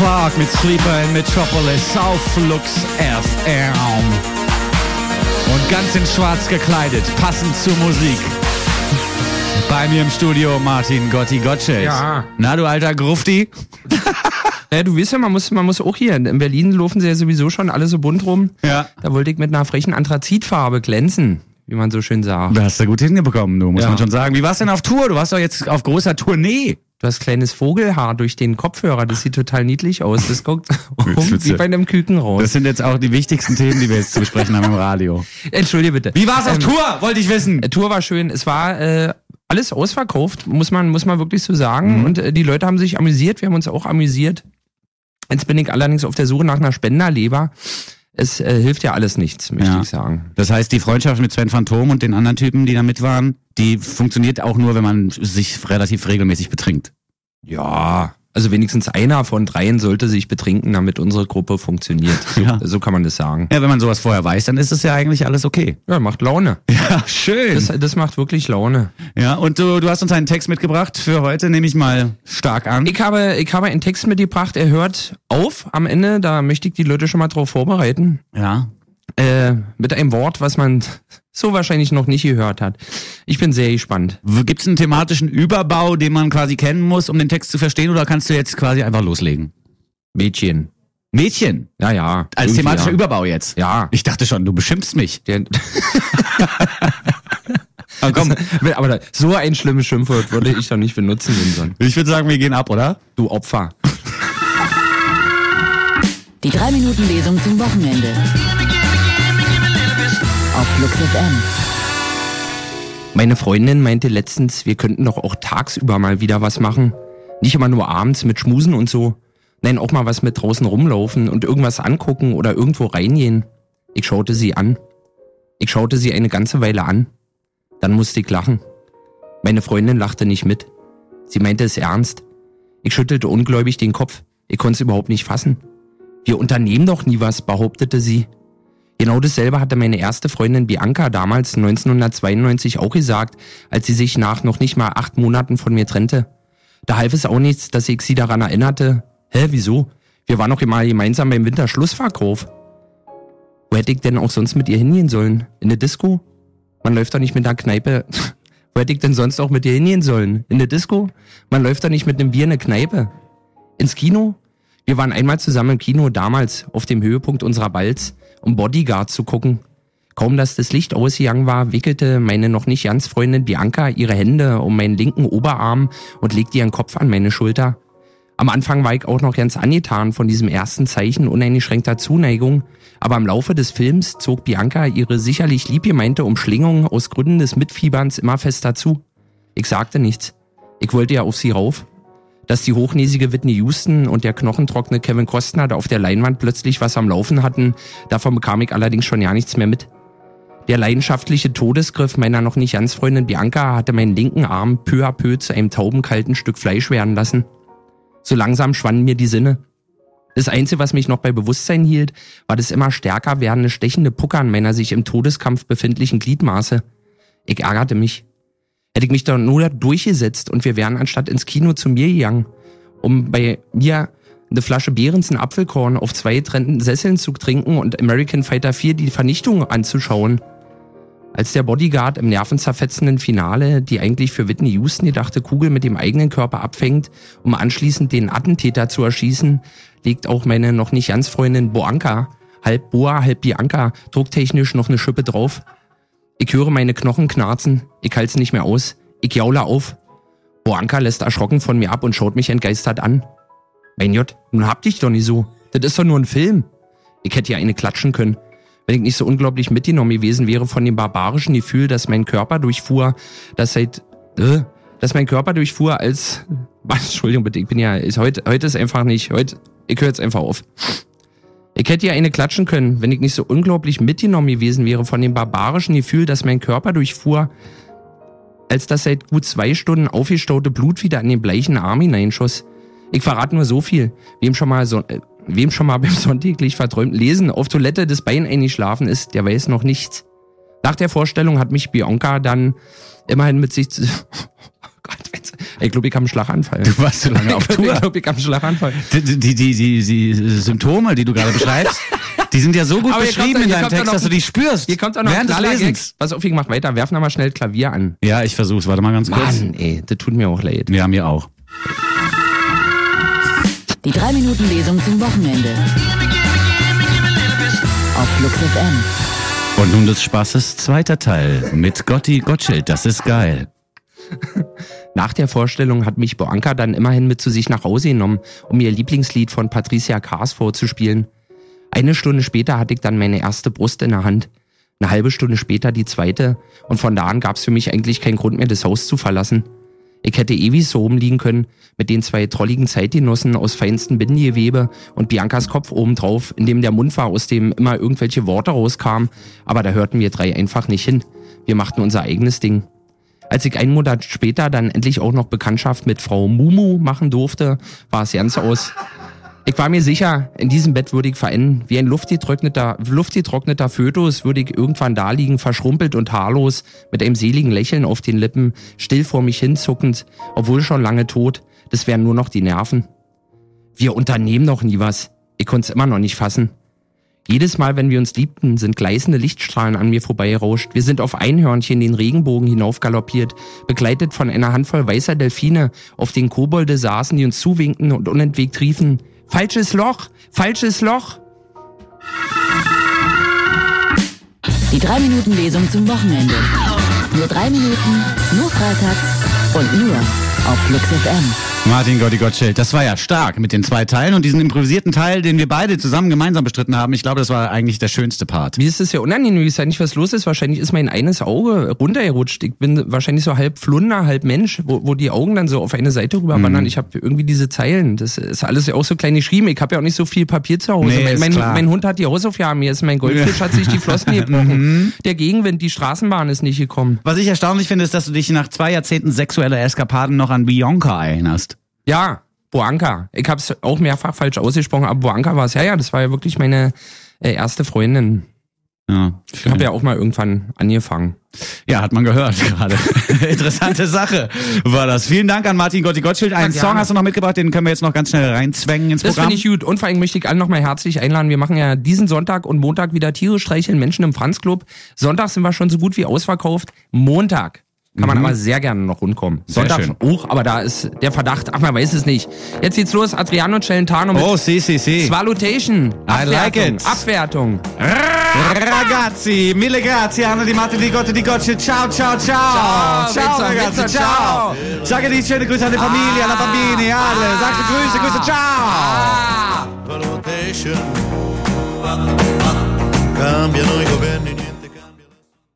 Clark mit Sleeper in Metropolis auf Lux FM. Und ganz in schwarz gekleidet, passend zur Musik. Bei mir im Studio Martin Gotti Gottschalk. Ja. Na, du alter Grufti? Ja, du weißt ja, man muss, man muss auch hier. In Berlin laufen sie ja sowieso schon alle so bunt rum. Ja. Da wollte ich mit einer frechen Anthrazitfarbe glänzen, wie man so schön sagt. Du hast da gut hingekommen, du, muss Ja. man schon sagen. Wie war's denn auf Tour? Du warst doch jetzt auf großer Tournee. Du hast kleines Vogelhaar durch den Kopfhörer. Das sieht total niedlich aus. Das guckt um, wie bei einem Küken raus. Das sind jetzt auch die wichtigsten Themen, die wir jetzt zu besprechen haben im Radio. Entschuldige bitte. Wie war's auf Ähm, Tour? Wollte ich wissen. Die Tour war schön. Es war äh, alles ausverkauft, muss man, muss man wirklich so sagen. Mhm. Und äh, die Leute haben sich amüsiert. Wir haben uns auch amüsiert. Jetzt bin ich allerdings auf der Suche nach einer Spenderleber. Es äh, hilft ja alles nichts, möchte Ja. ich sagen. Das heißt, die Freundschaft mit Sven Phantom und den anderen Typen, die da mit waren, die funktioniert auch nur, wenn man sich relativ regelmäßig betrinkt. Ja, also wenigstens einer von dreien sollte sich betrinken, damit unsere Gruppe funktioniert. So, Ja. so kann man das sagen. Ja, wenn man sowas vorher weiß, dann ist es ja eigentlich alles okay. Ja, macht Laune. Ja, schön. Das, das macht wirklich Laune. ja, und du, du hast uns einen Text mitgebracht für heute, nehme ich mal stark an. Ich habe, ich habe einen Text mitgebracht, er hört auf am Ende, da möchte ich die Leute schon mal drauf vorbereiten. ja. Äh, mit einem Wort, was man so wahrscheinlich noch nicht gehört hat. Ich bin sehr gespannt. Gibt es einen thematischen Überbau, den man quasi kennen muss, um den Text zu verstehen, oder kannst du jetzt quasi einfach loslegen? Mädchen. Mädchen. Ja, ja. Als thematischer ja. Überbau jetzt. Ja. Ich dachte schon, du beschimpfst mich. Der, Aber komm, aber da, so ein schlimmes Schimpfwort würde ich doch nicht benutzen, Winson. ich würde sagen, wir gehen ab, oder? Du Opfer. Die 3-Minuten-Lesung zum Wochenende. Auf Flux FM. Meine Freundin meinte letztens, wir könnten doch auch tagsüber mal wieder was machen. Nicht immer nur abends mit Schmusen und so. Nein, auch mal was mit draußen rumlaufen und irgendwas angucken oder irgendwo reingehen. Ich schaute sie an. Ich schaute sie eine ganze Weile an. Dann musste ich lachen. Meine Freundin lachte nicht mit. Sie meinte es ernst. Ich schüttelte ungläubig den Kopf. Ich konnte es überhaupt nicht fassen. Wir unternehmen doch nie was, behauptete sie. Genau dasselbe hatte meine erste Freundin Bianca damals 1992 auch gesagt, als sie sich nach noch nicht mal acht Monaten von mir trennte. Da half es auch nichts, dass ich sie daran erinnerte. Hä, wieso? Wir waren noch mal gemeinsam beim Winterschlussverkauf. Wo hätte ich denn auch sonst mit ihr hingehen sollen? In eine Disco? Man läuft doch nicht mit einer Kneipe. Wo hätte ich denn sonst auch mit ihr hingehen sollen? In eine Disco? Man läuft doch nicht mit einem Bier in eine Kneipe. Ins Kino? Wir waren einmal zusammen im Kino damals, auf dem Höhepunkt unserer Balz, um Bodyguard zu gucken. Kaum dass das Licht ausgegangen war, wickelte meine noch nicht ganz Freundin Bianca ihre Hände um meinen linken Oberarm und legte ihren Kopf an meine Schulter. Am Anfang war ich auch noch ganz angetan von diesem ersten Zeichen uneingeschränkter Zuneigung, aber im Laufe des Films zog Bianca ihre sicherlich liebgemeinte Umschlingung aus Gründen des Mitfieberns immer fester zu. Ich sagte nichts. Ich wollte ja auf sie rauf. Dass die hochnäsige Whitney Houston und der knochentrockene Kevin Costner da auf der Leinwand plötzlich was am Laufen hatten, davon bekam ich allerdings schon ja nichts mehr mit. Der leidenschaftliche Todesgriff meiner noch nicht ganz Freundin Bianca hatte meinen linken Arm peu à peu zu einem taubenkalten Stück Fleisch werden lassen. So langsam schwanden mir die Sinne. Das Einzige, was mich noch bei Bewusstsein hielt, war das immer stärker werdende stechende Puckern meiner sich im Todeskampf befindlichen Gliedmaße. Ich ärgerte mich. Hätte ich mich doch nur durchgesetzt und wir wären anstatt ins Kino zu mir gegangen, um bei mir eine Flasche Behrens, Apfelkorn auf zwei getrennten Sesseln zu trinken und American Fighter 4 die Vernichtung anzuschauen. Als der Bodyguard im nervenzerfetzenden Finale die eigentlich für Whitney Houston gedachte Kugel mit dem eigenen Körper abfängt, um anschließend den Attentäter zu erschießen, legt auch meine noch nicht ganz Freundin Boanka, halb Boa, halb Bianca, drucktechnisch noch eine Schippe drauf. Ich höre meine Knochen knarzen, ich halte nicht mehr aus, ich jaule auf. Boanka lässt erschrocken von mir ab und schaut mich entgeistert an. Mein Gott, nun hab dich doch nicht so. Das ist doch nur ein Film. Ich hätte ja eine klatschen können, wenn ich nicht so unglaublich mitgenommen gewesen wäre von dem barbarischen Gefühl, dass mein Körper durchfuhr, das seit, äh, dass mein Körper durchfuhr als, Entschuldigung bitte, ich bin ja, ist heute, heute ist einfach nicht, heute, ich höre jetzt einfach auf. Ich hätte ja eine klatschen können, wenn ich nicht so unglaublich mitgenommen gewesen wäre von dem barbarischen Gefühl, dass mein Körper durchfuhr, als das seit gut zwei Stunden aufgestaute Blut wieder in den bleichen Arm hineinschoss. Ich verrate nur so viel. Wem schon mal so, äh, wem schon mal beim sonntäglich verträumten Lesen auf Toilette das Bein eingeschlafen ist, der weiß noch nichts. Nach der Vorstellung hat mich Bianca dann immerhin mit sich zu, oh Gott, wenn's- Ich glaube, ich habe einen Schlaganfall. Du warst so lange auf Ich Tour. glaube, ich habe einen Schlaganfall. Die, die, die, die, die Symptome, die du gerade beschreibst, die sind ja so gut beschrieben in deinem Text, noch- dass du die spürst. Hier kommt auch noch während des. Lesens. Pass auf, ich mach weiter. Werf noch mal schnell Klavier an. Ja, ich versuch's. Warte mal ganz kurz. Mann, ey, das tut mir auch leid. Wir haben hier auch. Die 3 Minuten Lesung zum Wochenende. Auf Flux FM. Und nun des Spaßes zweiter Teil mit Gotti Gottschild. Das ist geil. Nach der Vorstellung hat mich Boanka dann immerhin mit zu sich nach Hause genommen, um ihr Lieblingslied von Patricia Kaas vorzuspielen. Eine Stunde später hatte ich dann meine erste Brust in der Hand. Eine halbe Stunde später die zweite. Und von da an gab es für mich eigentlich keinen Grund mehr, das Haus zu verlassen. Ich hätte ewig so rumliegen können, mit den zwei trolligen Zeitgenossen aus feinstem Bindengewebe und Biancas Kopf obendrauf, in dem der Mund war, aus dem immer irgendwelche Worte rauskamen. Aber da hörten wir drei einfach nicht hin. Wir machten unser eigenes Ding. Als ich einen Monat später dann endlich auch noch Bekanntschaft mit Frau Mumu machen durfte, war es ganz aus. Ich war mir sicher, in diesem Bett würde ich verenden. Wie ein luftgetrockneter, luftgetrockneter Fötus würde ich irgendwann da liegen, verschrumpelt und haarlos, mit einem seligen Lächeln auf den Lippen, still vor mich hinzuckend, obwohl schon lange tot. Das wären nur noch die Nerven. Wir unternehmen noch nie was. Ich konnte es immer noch nicht fassen. Jedes Mal, wenn wir uns liebten, sind gleißende Lichtstrahlen an mir vorbeirauscht. Wir sind auf Einhörnchen den Regenbogen hinaufgaloppiert, begleitet von einer Handvoll weißer Delfine, auf denen Kobolde saßen, die uns zuwinkten und unentwegt riefen, falsches Loch, falsches Loch. Die 3 Minuten Lesung zum Wochenende. Nur 3 Minuten, nur freitags und nur auf Flux FM. Martin Gotti Gottschild, das war ja stark mit den zwei Teilen und diesen improvisierten Teil, den wir beide zusammen gemeinsam bestritten haben. Ich glaube, das war eigentlich der schönste Part. Mir ist es ja unangenehm, ich weiß nicht, was los ist. Wahrscheinlich ist mein eines Auge runtergerutscht. Ich bin wahrscheinlich so halb Flunder, halb Mensch, wo, wo die Augen dann so auf eine Seite rüber wandern. Ich habe irgendwie diese Zeilen. Das ist alles ja auch so klein geschrieben. Ich habe ja auch nicht so viel Papier zu Hause. Nee, mein, mein, mein Hund hat die Hausaufgaben. Mir ist mein Goldfisch hat sich die Flossen gebrochen. Der Gegenwind, die Straßenbahn ist nicht gekommen. Was ich erstaunlich finde, ist, dass du dich nach zwei Jahrzehnten sexueller Eskapaden noch an Bianca erinnerst. Ja, Boanka. Ich habe es auch mehrfach falsch ausgesprochen, aber Boanka war es. Ja, ja, das war ja wirklich meine äh, erste Freundin. Ja, Ich habe ja auch mal irgendwann angefangen. ja, hat man gehört gerade. Interessante Sache war das. Vielen Dank an Martin Gotti Gottschild. Einen. Song hast du noch mitgebracht, den können wir jetzt noch ganz schnell reinzwängen ins Das Programm. finde ich gut. Und vor allem möchte ich alle nochmal herzlich einladen. Wir machen ja diesen Sonntag und Montag wieder Tiere streicheln Menschen im Franz Club. Sonntag sind wir schon so gut wie ausverkauft. Montag kann man aber sehr gerne noch rundkommen. Sehr Sonntag schön. auch, aber da ist der Verdacht, ach man weiß es nicht. Jetzt geht's los, Adriano Celentano mit oh, si, si, si. Swalutation. I like Abwertung, it. Abwertung. Ragazzi, mille grazie, Anna di Martin di Gotti di Gottschild. Ciao, ciao, ciao. Ciao, ciao Pizza, ragazzi, Pizza, ciao. ciao. Sage die schöne Grüße an die Familie, alle Bambini, alle. Sagst du Grüße, Grüße, ciao. Ah. Cambiano i governi